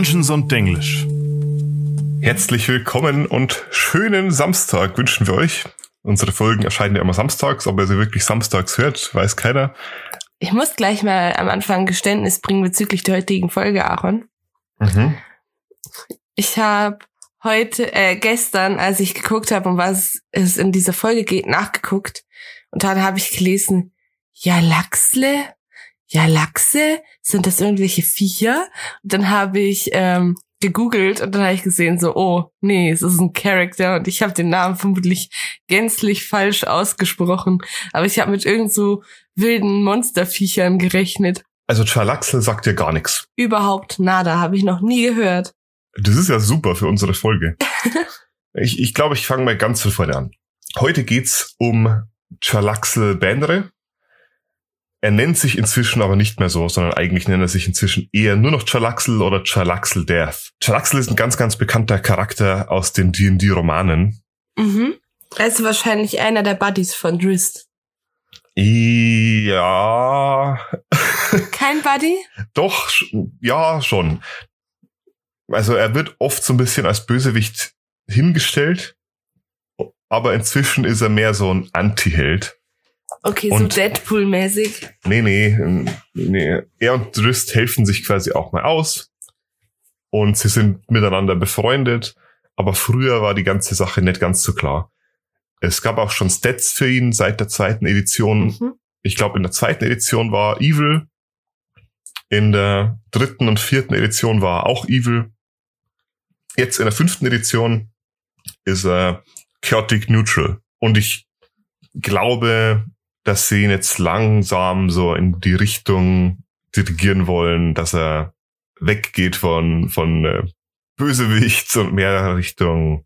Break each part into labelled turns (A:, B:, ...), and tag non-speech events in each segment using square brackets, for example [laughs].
A: Dungeons und Denglisch.
B: Herzlich willkommen und schönen Samstag wünschen wir euch. Unsere Folgen erscheinen ja immer samstags, ob ihr sie wirklich samstags hört, weiß keiner.
C: Ich muss gleich mal am Anfang Geständnis bringen bezüglich der heutigen Folge, Aaron.
B: Mhm.
C: Ich habe heute, äh, gestern, als ich geguckt habe, um was es in dieser Folge geht, nachgeguckt. Und dann habe ich gelesen, ja, Lachsle? Ja, Lachse? Sind das irgendwelche Viecher? Und dann habe ich ähm, gegoogelt und dann habe ich gesehen, so, oh, nee, es ist ein Charakter und ich habe den Namen vermutlich gänzlich falsch ausgesprochen. Aber ich habe mit irgend so wilden Monsterviechern gerechnet.
B: Also Chalaxel sagt dir gar nichts.
C: Überhaupt nada, habe ich noch nie gehört.
B: Das ist ja super für unsere Folge. [laughs] ich ich glaube, ich fange mal ganz von vorne an. Heute geht's um Chalaxel Bandere. Er nennt sich inzwischen aber nicht mehr so, sondern eigentlich nennt er sich inzwischen eher nur noch Chalaxel oder Chalaxel Death. Chalaxel ist ein ganz, ganz bekannter Charakter aus den D&D-Romanen.
C: Mhm. Er ist wahrscheinlich einer der Buddies von Drist.
B: Ja, [laughs]
C: Kein Buddy?
B: doch, ja, schon. Also er wird oft so ein bisschen als Bösewicht hingestellt, aber inzwischen ist er mehr so ein Anti-Held.
C: Okay,
B: Und-
C: so Deadpool-mäßig.
B: Nee, nee, ähm, nee. Er und Drist helfen sich quasi auch mal aus. Und sie sind miteinander befreundet. Aber früher war die ganze Sache nicht ganz so klar. Es gab auch schon Stats für ihn seit der zweiten Edition.
C: Mhm.
B: Ich glaube, in der zweiten Edition war er Evil. In der dritten und vierten Edition war er auch Evil. Jetzt in der fünften Edition ist er Chaotic Neutral. Und ich glaube, dass sie ihn jetzt langsam so in die Richtung dirigieren wollen, dass er weggeht von, von äh, Bösewichts und mehr Richtung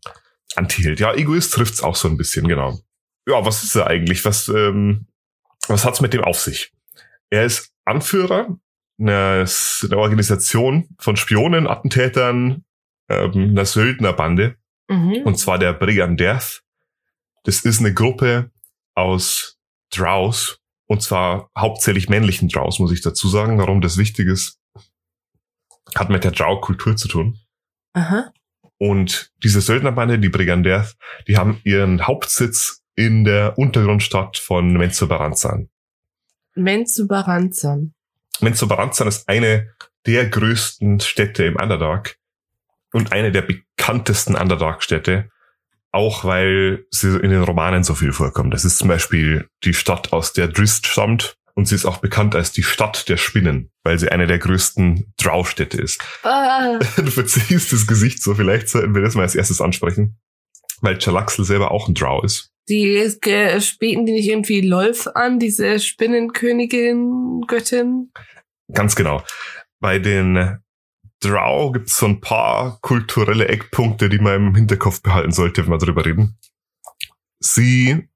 B: Anti-Held. Ja, Egoist trifft's auch so ein bisschen, genau. Ja, was ist er eigentlich? Was, ähm, was hat's mit dem auf sich? Er ist Anführer einer, einer Organisation von Spionen, Attentätern, ähm, einer Söldnerbande.
C: Mhm.
B: Und zwar der Brigand Death. Das ist eine Gruppe aus Drows. Und zwar hauptsächlich männlichen Drows, muss ich dazu sagen. Warum das wichtig ist, hat mit der Drow-Kultur zu tun.
C: Aha.
B: Und diese Söldnerbande, die Brigand Death, die haben ihren Hauptsitz in der Untergrundstadt von Menzoberranzan.
C: Menzoberranzan.
B: Menzoberranzan ist eine der größten Städte im Underdark und eine der bekanntesten Underdark-Städte, auch weil sie in den Romanen so viel vorkommt. Das ist zum Beispiel die Stadt, aus der Drist stammt und sie ist auch bekannt als die Stadt der Spinnen, weil sie eine der größten Drow-Städte ist.
C: Ah, [laughs]
B: Du verziehst das Gesicht so, vielleicht sollten wir das mal als erstes ansprechen, weil Chalaxel selber auch ein Drow ist.
C: die späten die nicht irgendwie Lolf an, diese Spinnenkönigin, Göttin?
B: Ganz genau. Bei den Drow gibt es so ein paar kulturelle Eckpunkte, die man im Hinterkopf behalten sollte, wenn wir darüber reden. Sie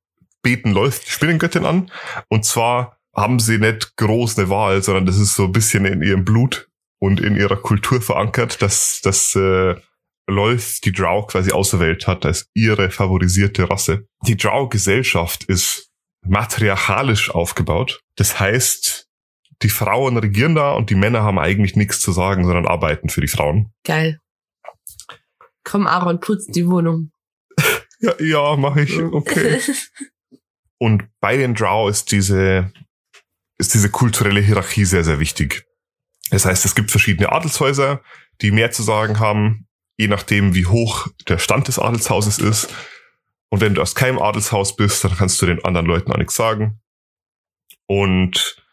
B: beten Lolth, die Spinnengöttin, an. Und zwar haben sie nicht groß eine Wahl, sondern das ist so ein bisschen in ihrem Blut und in ihrer Kultur verankert, dass, dass äh, Lolth die Drow quasi auserwählt hat als ihre favorisierte Rasse. Die Drow-Gesellschaft ist matriarchalisch aufgebaut. Das heißt, die Frauen regieren da und die Männer haben eigentlich nichts zu sagen, sondern arbeiten für die Frauen.
C: Geil. Komm, Aaron, putz die Wohnung. [laughs]
B: Ja, ja, mache ich. Okay. [laughs] Und bei den Drow ist diese, ist diese kulturelle Hierarchie sehr, sehr wichtig. Das heißt, es gibt verschiedene Adelshäuser, die mehr zu sagen haben, je nachdem, wie hoch der Stand des Adelshauses ist. Und wenn du aus keinem Adelshaus bist, dann kannst du den anderen Leuten auch nichts sagen. Und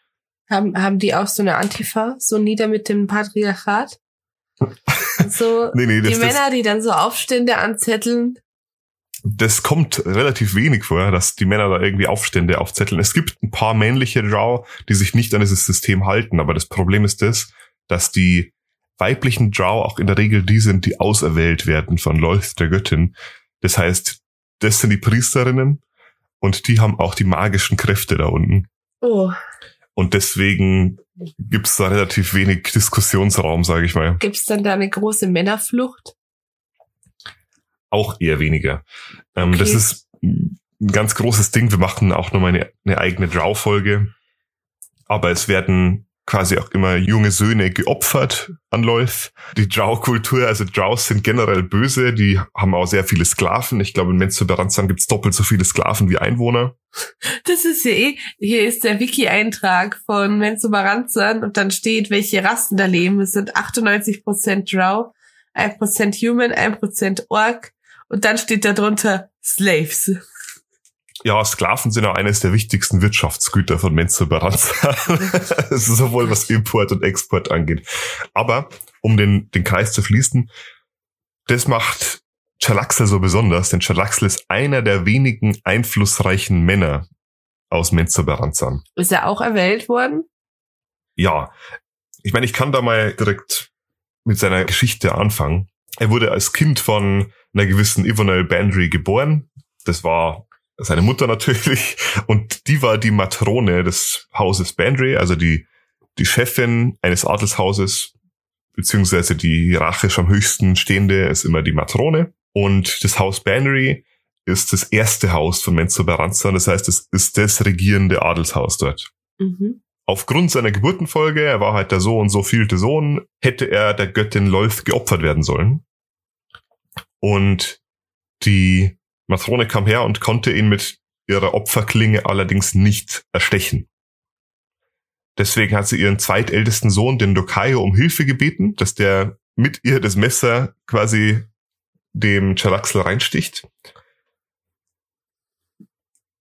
C: haben, haben die auch so eine Antifa, so nieder mit dem Patriarchat? So [laughs]
B: nee, nee,
C: die
B: das, das,
C: Männer, die dann so Aufstände anzetteln.
B: das kommt relativ wenig vor, dass die Männer da irgendwie Aufstände aufzetteln. Es gibt ein paar männliche Drow, die sich nicht an dieses System halten, aber das Problem ist das, dass die weiblichen Drow auch in der Regel die sind, die auserwählt werden von Lolth, der Göttin. Das heißt, das sind die Priesterinnen und die haben auch die magischen Kräfte da unten.
C: Oh,
B: Und deswegen gibt's da relativ wenig Diskussionsraum, sage ich mal.
C: gibt's dann da eine große Männerflucht?
B: Auch eher weniger. Ähm,
C: Okay.
B: Das ist ein ganz großes Ding. Wir machen auch nochmal eine, eine eigene Drow-Folge. Aber es werden quasi auch immer junge Söhne geopfert an Lolth. Die Drow-Kultur, also Drows sind generell böse, die haben auch sehr viele Sklaven. Ich glaube, in Menzoberranzan gibt es doppelt so viele Sklaven wie Einwohner.
C: Das ist ja eh, hier ist der Wiki-Eintrag von Menzoberranzan und dann steht, welche Rassen da leben. Es sind 98% Drow, 1% Human, 1% Orc und dann steht da drunter Slaves
B: ja, Sklaven sind auch eines der wichtigsten Wirtschaftsgüter von Menzoberranzan. [laughs] sowohl was Import und Export angeht. Aber um den, den Kreis zu fließen, das macht Chalaxel so besonders, denn Chalaxel ist einer der wenigen einflussreichen Männer aus Menzoberranzan.
C: Ist er auch erwählt worden?
B: Ja. Ich meine, ich kann da mal direkt mit seiner Geschichte anfangen. Er wurde als Kind von einer gewissen Ivonel Bandry geboren. Das war seine Mutter natürlich, und die war die Matrone des Hauses Bandry, also die, die Chefin eines Adelshauses, beziehungsweise die hierarchisch am höchsten stehende ist immer die Matrone. Und das Haus Bandry ist das erste Haus von Menzoberranzan, das heißt, es ist das regierende Adelshaus dort. Mhm. Aufgrund seiner Geburtenfolge, er war halt der so und so vielte Sohn, hätte er der Göttin Lolth geopfert werden sollen. Und die Matrone kam her und konnte ihn mit ihrer Opferklinge allerdings nicht erstechen. Deswegen hat sie ihren zweitältesten Sohn, den Dokayo, um Hilfe gebeten, dass der mit ihr das Messer quasi dem Chalaxel reinsticht.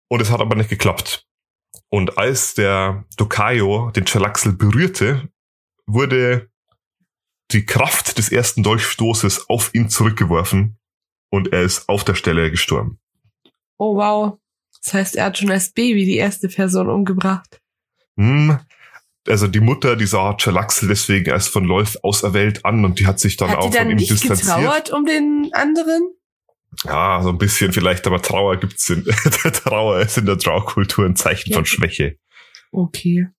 B: Und es hat aber nicht geklappt. Und als der Dokayo den Chalaxel berührte, wurde die Kraft des ersten Dolchstoßes auf ihn zurückgeworfen und er ist auf der Stelle gestorben.
C: Oh wow. Das heißt, er hat schon als Baby die erste Person umgebracht.
B: Hm. Also die Mutter, die sah Chalaxel deswegen erst von Lolth auserwählt an und die hat sich dann
C: hat
B: auch
C: dann
B: von ihm
C: nicht
B: distanziert.
C: getrauert um den anderen?
B: Ja, so ein bisschen vielleicht, aber Trauer gibt's in, [laughs] Trauer ist in der Trauerkultur ein Zeichen ja. von Schwäche.
C: Okay.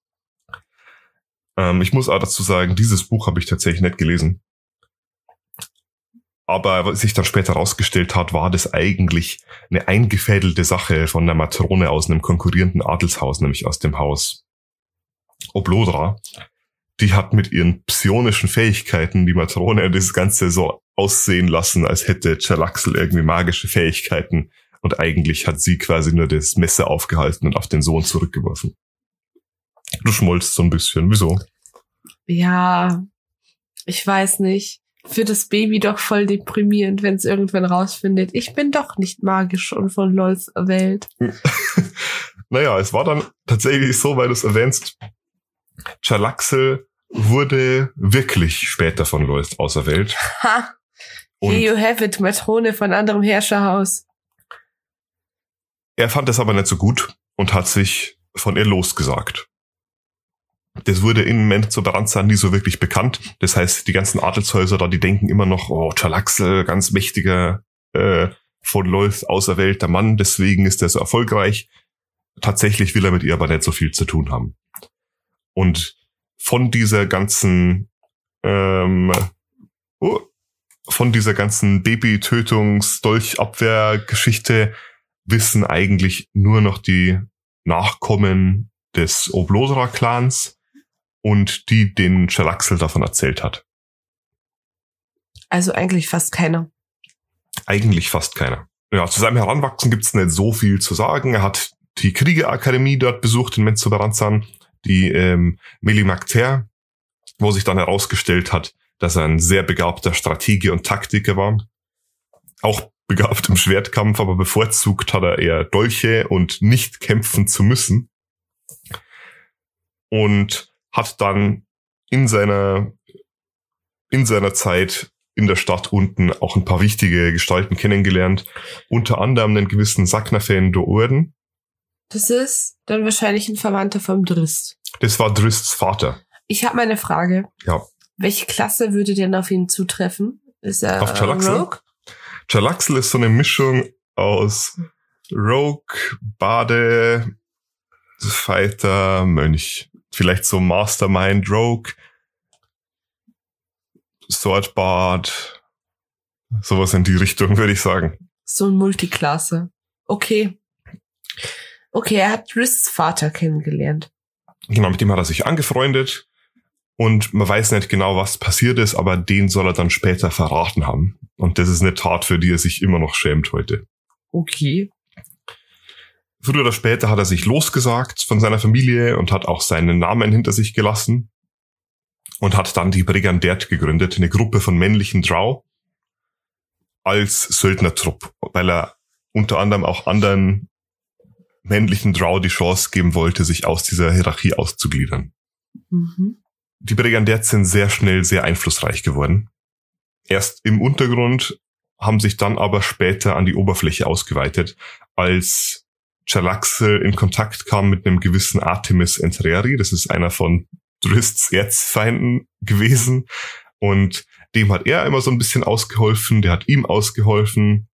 B: Ähm, ich muss auch dazu sagen, dieses Buch habe ich tatsächlich nicht gelesen. Aber was sich dann später herausgestellt hat, war das eigentlich eine eingefädelte Sache von der Matrone aus einem konkurrierenden Adelshaus, nämlich aus dem Haus Oblodra. Die hat mit ihren psionischen Fähigkeiten die Matrone das Ganze so aussehen lassen, als hätte Chalaxel irgendwie magische Fähigkeiten. Und eigentlich hat sie quasi nur das Messer aufgehalten und auf den Sohn zurückgeworfen. Du schmolzt so ein bisschen. Wieso?
C: Ja, ich weiß nicht für das Baby doch voll deprimierend, wenn es irgendwann rausfindet, ich bin doch nicht magisch und von LOLs erwählt. [laughs]
B: naja, es war dann tatsächlich so, weil du es erwähnst, Chalaxel wurde wirklich später von LOLs auserwählt.
C: Ha! Here you have it, Matrone von anderem Herrscherhaus.
B: Er fand es aber nicht so gut und hat sich von ihr losgesagt. Das wurde in Menzoberranzan nie so wirklich bekannt. Das heißt, die ganzen Adelshäuser da, die denken immer noch, oh, Chalaxel, ganz mächtiger, äh, von Lolth auserwählter Mann, deswegen ist er so erfolgreich. Tatsächlich will er mit ihr aber nicht so viel zu tun haben. Und von dieser ganzen, ähm, oh, von dieser ganzen Baby-Tötungs-Dolchabwehr-Geschichte wissen eigentlich nur noch die Nachkommen des Oblodra-Clans und die den Schalaxel davon erzählt hat.
C: Also eigentlich fast keiner.
B: Eigentlich fast keiner. Ja, zu seinem Heranwachsen gibt's nicht so viel zu sagen. Er hat die Kriegerakademie dort besucht in Menzoberranzan, die ähm, Melimakter, wo sich dann herausgestellt hat, dass er ein sehr begabter Stratege und Taktiker war. Auch begabt im Schwertkampf, aber bevorzugt hat er eher Dolche und nicht kämpfen zu müssen. Und hat dann in seiner, in seiner Zeit in der Stadt unten auch ein paar wichtige Gestalten kennengelernt. Unter anderem einen gewissen Saknafen Doorden.
C: Das ist dann wahrscheinlich ein Verwandter vom Drist.
B: Das war Drists Vater.
C: Ich habe meine Frage.
B: Ja.
C: Welche Klasse würde denn auf ihn zutreffen? Ist er
B: auf Chalaxel? Rogue? Chalaxel ist so eine Mischung aus Rogue, Bade, Fighter, Mönch vielleicht so Mastermind Rogue, Swordbard, sowas in die Richtung, würde ich sagen.
C: So ein Multiklasse. Okay. Okay, er hat Rists Vater kennengelernt.
B: Genau, mit dem hat er sich angefreundet. Und man weiß nicht genau, was passiert ist, aber den soll er dann später verraten haben. Und das ist eine Tat, für die er sich immer noch schämt heute.
C: Okay.
B: Früher oder später hat er sich losgesagt von seiner Familie und hat auch seinen Namen hinter sich gelassen und hat dann die Brigandert gegründet, eine Gruppe von männlichen Drow als Söldnertrupp, weil er unter anderem auch anderen männlichen Drow die Chance geben wollte, sich aus dieser Hierarchie auszugliedern.
C: Mhm.
B: Die Brigandert sind sehr schnell sehr einflussreich geworden. Erst im Untergrund, haben sich dann aber später an die Oberfläche ausgeweitet, als Chalaxe in Kontakt kam mit einem gewissen Artemis Entreri. Das ist einer von Drists Erzfeinden gewesen. Und dem hat er immer so ein bisschen ausgeholfen, der hat ihm ausgeholfen.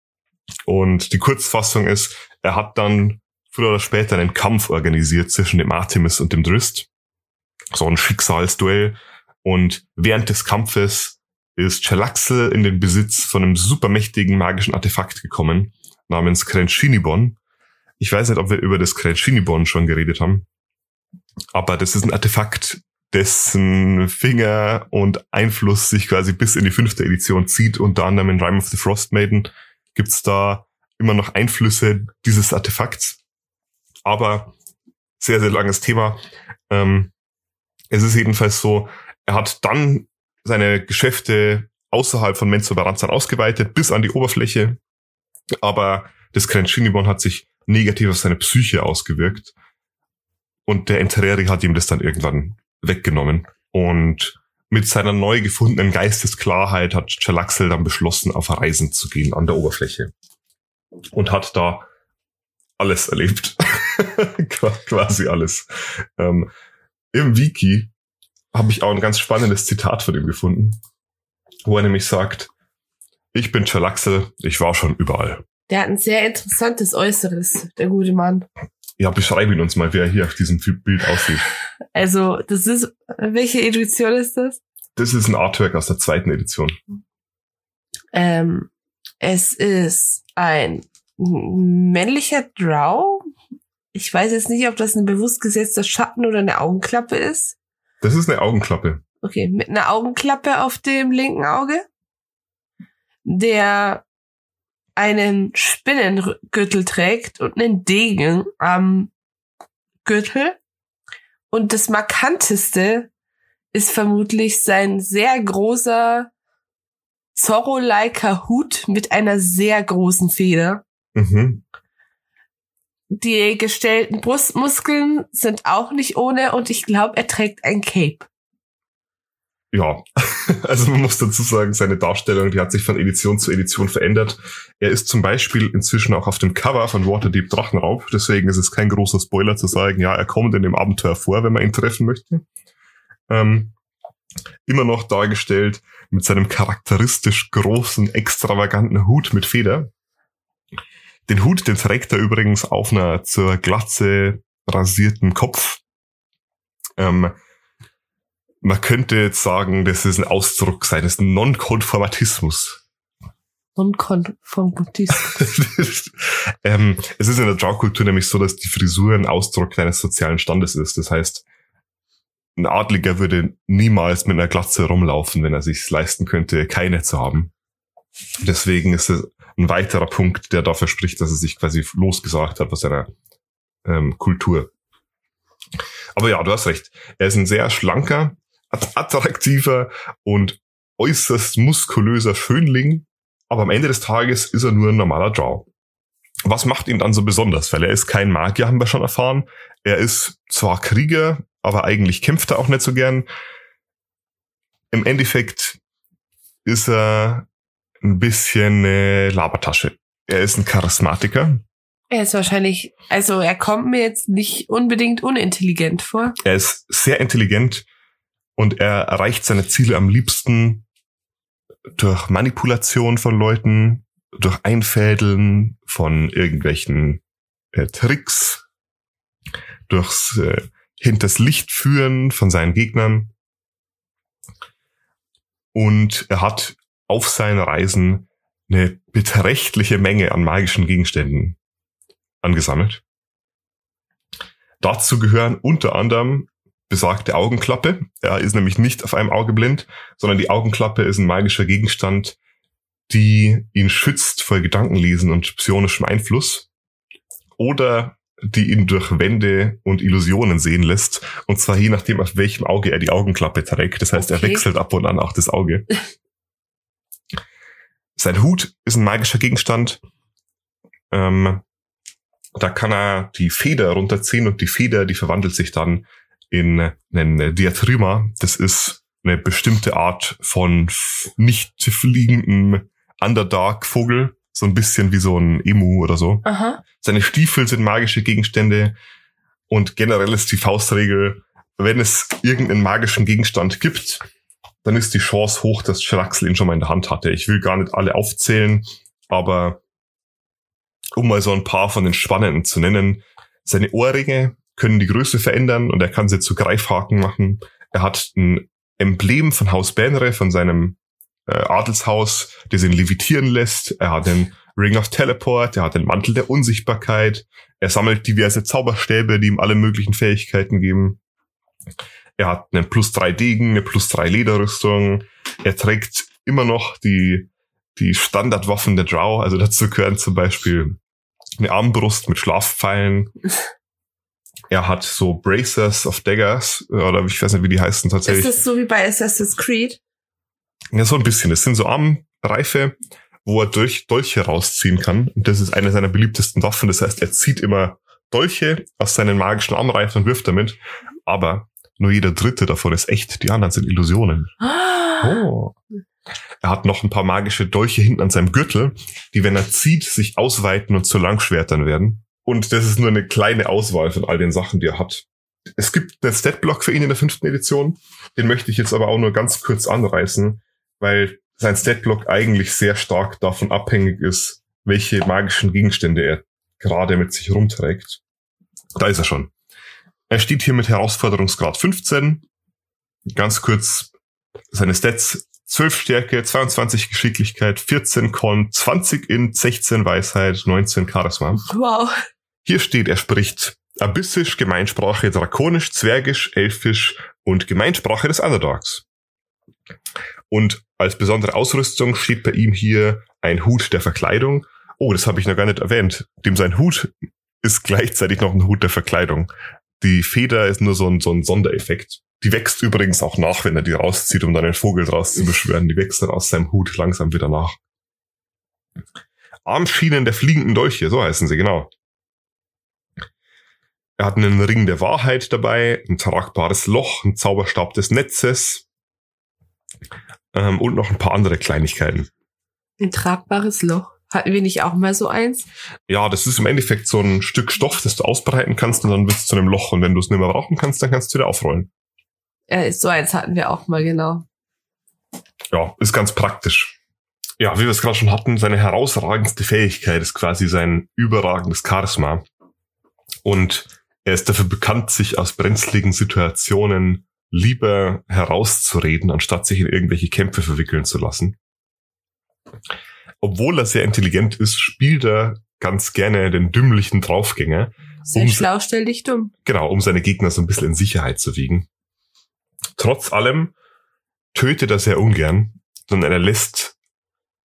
B: Und die Kurzfassung ist, er hat dann früher oder später einen Kampf organisiert zwischen dem Artemis und dem Drist so ein Schicksalsduell. Und während des Kampfes ist Chalaxel in den Besitz von einem supermächtigen magischen Artefakt gekommen, namens Krenschinibon. Ich weiß nicht, ob wir über das Krenschinibon schon geredet haben, aber das ist ein Artefakt, dessen Finger und Einfluss sich quasi bis in die fünfte Edition zieht. Unter anderem in Rime of the Frost Maiden gibt's da immer noch Einflüsse dieses Artefakts. Aber sehr, sehr langes Thema. Ähm, es ist jedenfalls so, er hat dann seine Geschäfte außerhalb von Menzoberranzan ausgeweitet, bis an die Oberfläche. Aber das Krenschinibon hat sich negativ auf seine Psyche ausgewirkt. Und der Entereri hat ihm das dann irgendwann weggenommen. Und mit seiner neu gefundenen Geistesklarheit hat Chalaxel dann beschlossen, auf Reisen zu gehen an der Oberfläche. Und hat da alles erlebt. [laughs] Quasi alles. Ähm, im Wiki habe ich auch ein ganz spannendes Zitat von ihm gefunden, wo er nämlich sagt, ich bin Chalaxel, ich war schon überall.
C: Der hat ein sehr interessantes Äußeres, der gute Mann.
B: Ja, beschreib ihn uns mal, wie er hier auf diesem Bild aussieht.
C: Also, das ist, welche Edition ist das?
B: Das ist ein Artwork aus der zweiten Edition.
C: Ähm, es ist ein männlicher Drow ich weiß jetzt nicht, ob das ein bewusst gesetzter Schatten oder eine Augenklappe ist.
B: Das ist eine Augenklappe.
C: Okay, mit einer Augenklappe auf dem linken Auge, der einen Spinnengürtel trägt und einen Degen am Gürtel. Und das markanteste ist vermutlich sein sehr großer Zorro-liker Hut mit einer sehr großen Feder.
B: Mhm
C: die gestellten Brustmuskeln sind auch nicht ohne und ich glaube, er trägt ein Cape.
B: Ja, [laughs] also man muss dazu sagen, seine Darstellung, die hat sich von Edition zu Edition verändert. Er ist zum Beispiel inzwischen auch auf dem Cover von Waterdeep Drachenraub, deswegen ist es kein großer Spoiler zu sagen, ja, er kommt in dem Abenteuer vor, wenn man ihn treffen möchte. Ähm, immer noch dargestellt mit seinem charakteristisch großen, extravaganten Hut mit Feder. Den Hut, den trägt er übrigens auf einer zur Glatze rasierten Kopf. Ähm, man könnte jetzt sagen, das ist ein Ausdruck seines Nonkonformatismus.
C: Nonkonformatismus. [laughs]
B: ähm, es ist in der Drow-Kultur nämlich so, dass die Frisur ein Ausdruck deines sozialen Standes ist. Das heißt, ein Adliger würde niemals mit einer Glatze rumlaufen, wenn er sich leisten könnte, keine zu haben. Deswegen ist es ein weiterer Punkt, der dafür spricht, dass er sich quasi losgesagt hat aus seiner ähm, Kultur. Aber ja, du hast recht. Er ist ein sehr schlanker, attraktiver und äußerst muskulöser Schönling, aber am Ende des Tages ist er nur ein normaler Drow. Was macht ihn dann so besonders? Weil er ist kein Magier, haben wir schon erfahren. Er ist zwar Krieger, aber eigentlich kämpft er auch nicht so gern. Im Endeffekt ist er ein bisschen äh, Labertasche. Er ist ein Charismatiker.
C: Er ist wahrscheinlich, also er kommt mir jetzt nicht unbedingt unintelligent vor.
B: Er ist sehr intelligent und er erreicht seine Ziele am liebsten durch Manipulation von Leuten, durch Einfädeln von irgendwelchen äh, Tricks, durchs äh, hinters Licht führen von seinen Gegnern. Und er hat auf seinen Reisen eine beträchtliche Menge an magischen Gegenständen angesammelt. Dazu gehören unter anderem besagte Augenklappe. Er ist nämlich nicht auf einem Auge blind, sondern die Augenklappe ist ein magischer Gegenstand, die ihn schützt vor Gedankenlesen und psionischem Einfluss. Oder die ihn durch Wände und Illusionen sehen lässt. Und zwar je nachdem, auf welchem Auge er die Augenklappe trägt. Das heißt, okay. er wechselt ab und an auch das Auge. [laughs] Sein Hut ist ein magischer Gegenstand. Ähm, da kann er die Feder runterziehen und die Feder, die verwandelt sich dann in einen Diatryma. Das ist eine bestimmte Art von nicht fliegenden Underdark-Vogel. So ein bisschen wie so ein Emu oder so. Aha. Seine Stiefel sind magische Gegenstände und generell ist die Faustregel, wenn es irgendeinen magischen Gegenstand gibt, dann ist die Chance hoch, dass Schraxel ihn schon mal in der Hand hatte. Ich will gar nicht alle aufzählen, aber um mal so ein paar von den spannenden zu nennen, seine Ohrringe können die Größe verändern und er kann sie zu Greifhaken machen. Er hat ein Emblem von Haus Benre, von seinem äh, Adelshaus, das ihn levitieren lässt. Er hat den Ring of Teleport, er hat den Mantel der Unsichtbarkeit. Er sammelt diverse Zauberstäbe, die ihm alle möglichen Fähigkeiten geben. Er hat einen plus drei Degen, eine plus drei Lederrüstung. Er trägt immer noch die, die Standardwaffen der Drow. Also dazu gehören zum Beispiel eine Armbrust mit Schlafpfeilen. Er hat so Bracers of Daggers, oder ich weiß nicht, wie die heißen tatsächlich.
C: Ist das so wie bei Assassin's Creed?
B: Ja, so ein bisschen. Das sind so Armreife, wo er durch Dolche rausziehen kann. Und das ist eine seiner beliebtesten Waffen. Das heißt, er zieht immer Dolche aus seinen magischen Armreifen und wirft damit. Aber nur jeder dritte davon ist echt. Die anderen sind Illusionen. Oh. Er hat noch ein paar magische Dolche hinten an seinem Gürtel, die, wenn er zieht, sich ausweiten und zu Langschwertern werden. Und das ist nur eine kleine Auswahl von all den Sachen, die er hat. Es gibt einen Statblock für ihn in der fünften Edition. Den möchte ich jetzt aber auch nur ganz kurz anreißen, weil sein Statblock eigentlich sehr stark davon abhängig ist, welche magischen Gegenstände er gerade mit sich rumträgt. Da ist er schon. Er steht hier mit Herausforderungsgrad 15. Ganz kurz seine Stats 12 Stärke, 22 Geschicklichkeit, 14 Con, 20 in, 16 Weisheit, 19 Charisma.
C: Wow.
B: Hier steht, er spricht Abyssisch, Gemeinsprache, Drakonisch, Zwergisch, Elfisch und Gemeinsprache des Underdogs. Und als besondere Ausrüstung steht bei ihm hier ein Hut der Verkleidung. Oh, das habe ich noch gar nicht erwähnt. Dem sein Hut ist gleichzeitig noch ein Hut der Verkleidung. Die Feder ist nur so ein, so ein Sondereffekt. Die wächst übrigens auch nach, wenn er die rauszieht, um dann den Vogel draus zu beschwören. Die wächst dann aus seinem Hut langsam wieder nach. Armschienen der fliegenden Dolche, so heißen sie, genau. Er hat einen Ring der Wahrheit dabei, ein tragbares Loch, ein Zauberstab des Netzes ähm, und noch ein paar andere Kleinigkeiten.
C: Ein tragbares Loch. Hatten wir nicht auch mal so eins?
B: Ja, das ist im Endeffekt so ein Stück Stoff, das du ausbreiten kannst und dann wird es zu einem Loch. Und wenn du es nicht mehr brauchen kannst, dann kannst du wieder aufrollen.
C: Ja, so eins hatten wir auch mal, genau.
B: Ja, ist ganz praktisch. Ja, wie wir es gerade schon hatten, seine herausragendste Fähigkeit ist quasi sein überragendes Charisma. Und er ist dafür bekannt, sich aus brenzligen Situationen lieber herauszureden, anstatt sich in irgendwelche Kämpfe verwickeln zu lassen. Obwohl er sehr intelligent ist, spielt er ganz gerne den dümmlichen Draufgänger.
C: Sehr um, schlau, stell dich dumm.
B: Genau, um seine Gegner so ein bisschen in Sicherheit zu wiegen. Trotz allem tötet er sehr ungern, sondern er lässt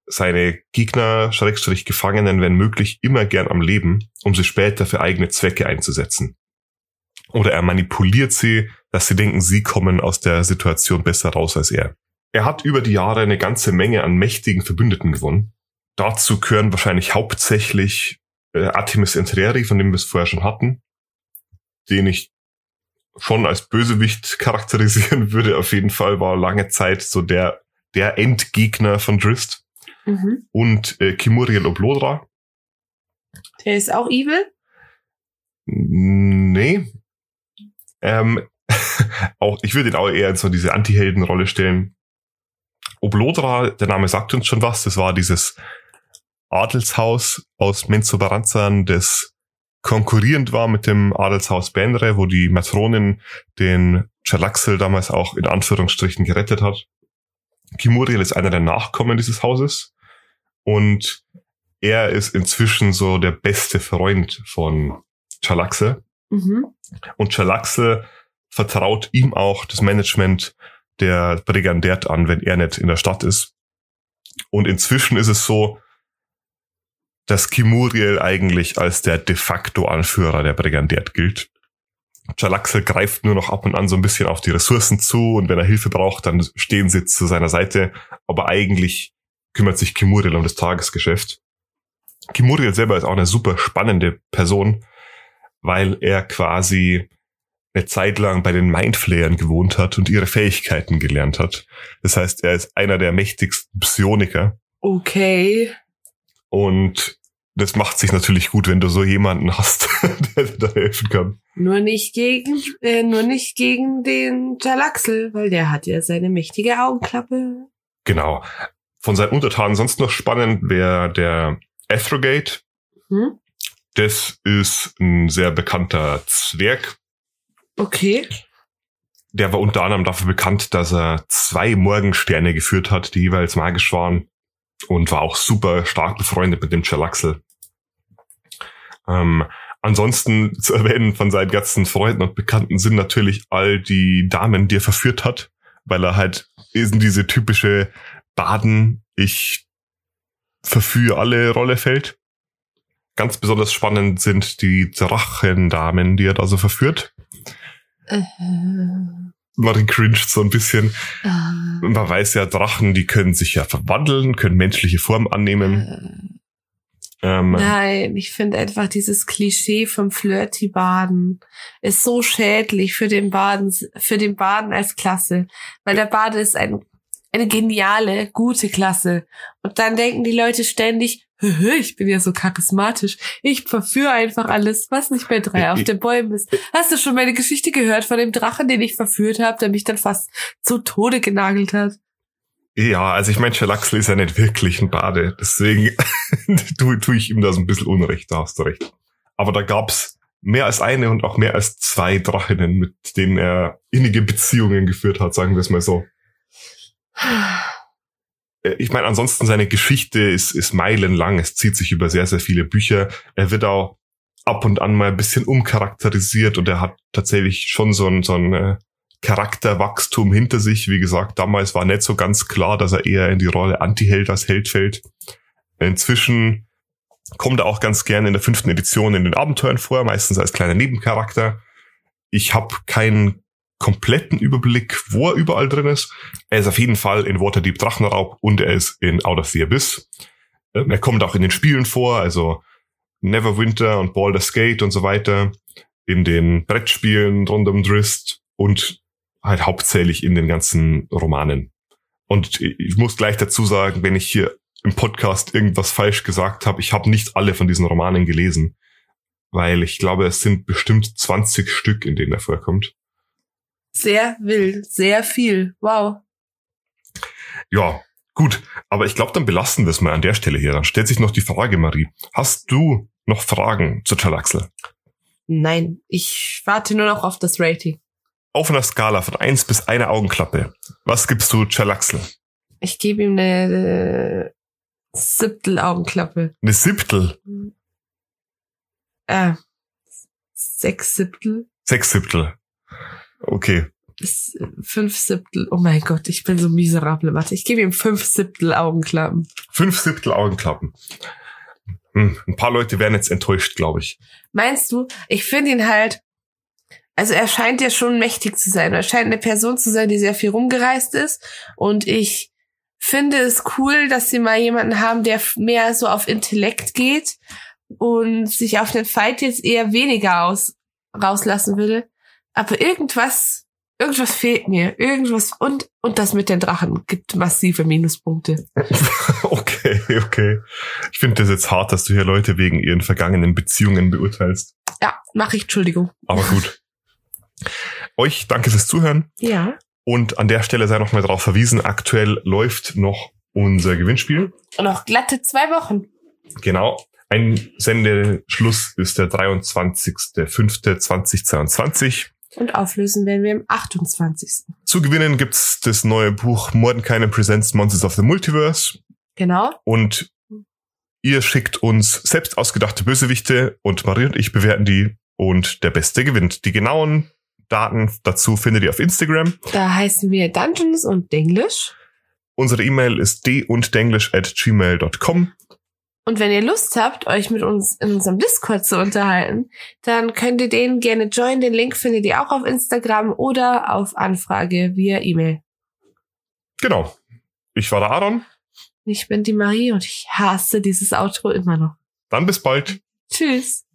B: seine Gegner, Schrägstrich Gefangenen, wenn möglich, immer gern am Leben, um sie später für eigene Zwecke einzusetzen. Oder er manipuliert sie, dass sie denken, sie kommen aus der Situation besser raus als er. Er hat über die Jahre eine ganze Menge an mächtigen Verbündeten gewonnen. Dazu gehören wahrscheinlich hauptsächlich äh, Artemis Entreri, von dem wir es vorher schon hatten, den ich schon als Bösewicht [laughs] charakterisieren würde. Auf jeden Fall war lange Zeit so der, der Endgegner von Drist. Mhm. Und äh, Kimuriel Oblodra.
C: Der ist auch evil?
B: Nee. Ähm, [laughs] auch, ich würde ihn auch eher in so diese Anti-Helden-Rolle stellen. Oblodra, der Name sagt uns schon was, das war dieses Adelshaus aus Menzoberranzan, das konkurrierend war mit dem Adelshaus Benre, wo die Matronin den Chalaxel damals auch in Anführungsstrichen gerettet hat. Kimuriel ist einer der Nachkommen dieses Hauses und er ist inzwischen so der beste Freund von Chalaxe. Mhm. Und Chalaxe vertraut ihm auch das Management der Brigandert an, wenn er nicht in der Stadt ist. Und inzwischen ist es so, dass Kimuriel eigentlich als der de facto Anführer der Brigandert gilt. Jalaxel greift nur noch ab und an so ein bisschen auf die Ressourcen zu und wenn er Hilfe braucht, dann stehen sie zu seiner Seite. Aber eigentlich kümmert sich Kimuriel um das Tagesgeschäft. Kimuriel selber ist auch eine super spannende Person, weil er quasi eine Zeit lang bei den Mindflayern gewohnt hat und ihre Fähigkeiten gelernt hat. Das heißt, er ist einer der mächtigsten Psioniker.
C: Okay.
B: Und das macht sich natürlich gut, wenn du so jemanden hast, [laughs] der dir da helfen kann.
C: Nur nicht gegen, äh, nur nicht gegen den Jalaxel, weil der hat ja seine mächtige Augenklappe.
B: Genau. Von seinen Untertanen sonst noch spannend wäre der Ethrogate.
C: Hm?
B: Das ist ein sehr bekannter Zwerg.
C: Okay.
B: Der war unter anderem dafür bekannt, dass er zwei Morgensterne geführt hat, die jeweils magisch waren. Und war auch super stark befreundet mit dem Chalaxel. Ähm, ansonsten [laughs] zu erwähnen von seinen ganzen Freunden und Bekannten sind natürlich all die Damen, die er verführt hat, weil er halt in diese typische Baden, ich verführe alle Rolle fällt. Ganz besonders spannend sind die Drachendamen, die er da so verführt.
C: Äh,
B: Marie cringed so ein bisschen.
C: äh,
B: Man weiß ja, Drachen, die können sich ja verwandeln, können menschliche Form annehmen.
C: Äh,
B: Ähm,
C: Nein, ich finde einfach dieses Klischee vom Flirty Baden ist so schädlich für den Baden, für den Baden als Klasse, weil der Bade ist ein, eine geniale, gute Klasse. Und dann denken die Leute ständig, "Hö, ich bin ja so charismatisch. Ich verführe einfach alles, was nicht bei drei auf den Bäumen ist. Hast du schon meine Geschichte gehört von dem Drachen, den ich verführt habe, der mich dann fast zu Tode genagelt hat?
B: Ja, also ich meine, Schalaxel ist ja nicht wirklich ein Bade, deswegen [laughs] tue tu ich ihm da so ein bisschen Unrecht, da hast du recht. Aber da gab's mehr als eine und auch mehr als zwei Drachinnen, mit denen er innige Beziehungen geführt hat, sagen wir es mal so. Äh, Ich meine, ansonsten seine Geschichte ist, ist meilenlang, es zieht sich über sehr, sehr viele Bücher. Er wird auch ab und an mal ein bisschen umcharakterisiert und er hat tatsächlich schon so ein, so ein äh, Charakterwachstum hinter sich. Wie gesagt, damals war nicht so ganz klar, dass er eher in die Rolle Anti-Held als Held fällt. Inzwischen kommt er auch ganz gerne in der fünften Edition in den Abenteuern vor, meistens als kleiner Nebencharakter. Ich habe keinen kompletten Überblick, wo er überall drin ist. Er ist auf jeden Fall in Waterdeep Drachenraub und er ist in Out of the Abyss. Ähm, Er kommt auch in den Spielen vor, also Neverwinter und Baldur's Gate und so weiter, in den Brettspielen rund um Drist und halt hauptsächlich in den ganzen Romanen. Und ich muss gleich dazu sagen, wenn ich hier im Podcast irgendwas falsch gesagt habe, ich habe nicht alle von diesen Romanen gelesen, weil ich glaube, es sind bestimmt 20 Stück, in denen er vorkommt.
C: Sehr wild, sehr viel. Wow.
B: Ja, gut, aber ich glaube, dann belassen wir es mal an der Stelle hier. Dann stellt sich noch die Frage, Marie, hast du noch Fragen zu Chalaxel?
C: Nein, ich warte nur noch auf das Rating.
B: Auf einer Skala von eins bis eine Augenklappe, was gibst du Chalaxel?
C: Ich gebe ihm eine äh, Siebtel Augenklappe.
B: Eine Siebtel,
C: Äh, sechs Siebtel.
B: sechs Siebtel. Okay,
C: äh, Fünf Siebtel. Oh mein Gott, ich bin so miserable. Warte, ich gebe ihm fünf Siebtel Augenklappen.
B: fünf Siebtel Augenklappen. Hm, ein paar Leute werden jetzt enttäuscht, glaube ich.
C: Meinst du? Ich finde ihn halt. Also er scheint ja schon mächtig zu sein. Er scheint eine Person zu sein, die sehr viel rumgereist ist. Und ich finde es cool, dass sie mal jemanden haben, der mehr so auf Intellekt geht und sich auf den Fight jetzt eher weniger aus, rauslassen würde. Aber irgendwas, irgendwas fehlt mir. Irgendwas und, und das mit den Drachen gibt massive Minuspunkte. [laughs]
B: okay, okay. Ich finde das jetzt hart, dass du hier Leute wegen ihren vergangenen Beziehungen beurteilst.
C: Ja, mache ich, Entschuldigung.
B: Aber gut. Euch danke fürs Zuhören.
C: Ja.
B: Und an der Stelle sei noch mal darauf verwiesen, aktuell läuft noch unser Gewinnspiel.
C: Und noch glatte zwei Wochen.
B: Genau. Ein Sendeschluss ist der 23.05.2022.
C: Und auflösen werden wir am 28.
B: Zu gewinnen gibt's das neue Buch Mordenkainen Presents Monsters of the Multiverse.
C: Genau.
B: Und ihr schickt uns selbst ausgedachte Bösewichte und Marie und ich bewerten die und der Beste gewinnt. Die genauen Daten dazu findet ihr auf Instagram.
C: Da heißen wir Dungeons und Denglish.
B: Unsere E-Mail ist d-und-denglish at gmail.com.
C: Und wenn ihr Lust habt, euch mit uns in unserem Discord zu unterhalten, dann könnt ihr den gerne joinen. Den Link findet ihr auch auf Instagram oder auf Anfrage via E-Mail.
B: Genau. Ich war der Aaron.
C: Ich bin die Marie und ich hasse dieses Outro immer noch.
B: Dann bis bald.
C: Tschüss.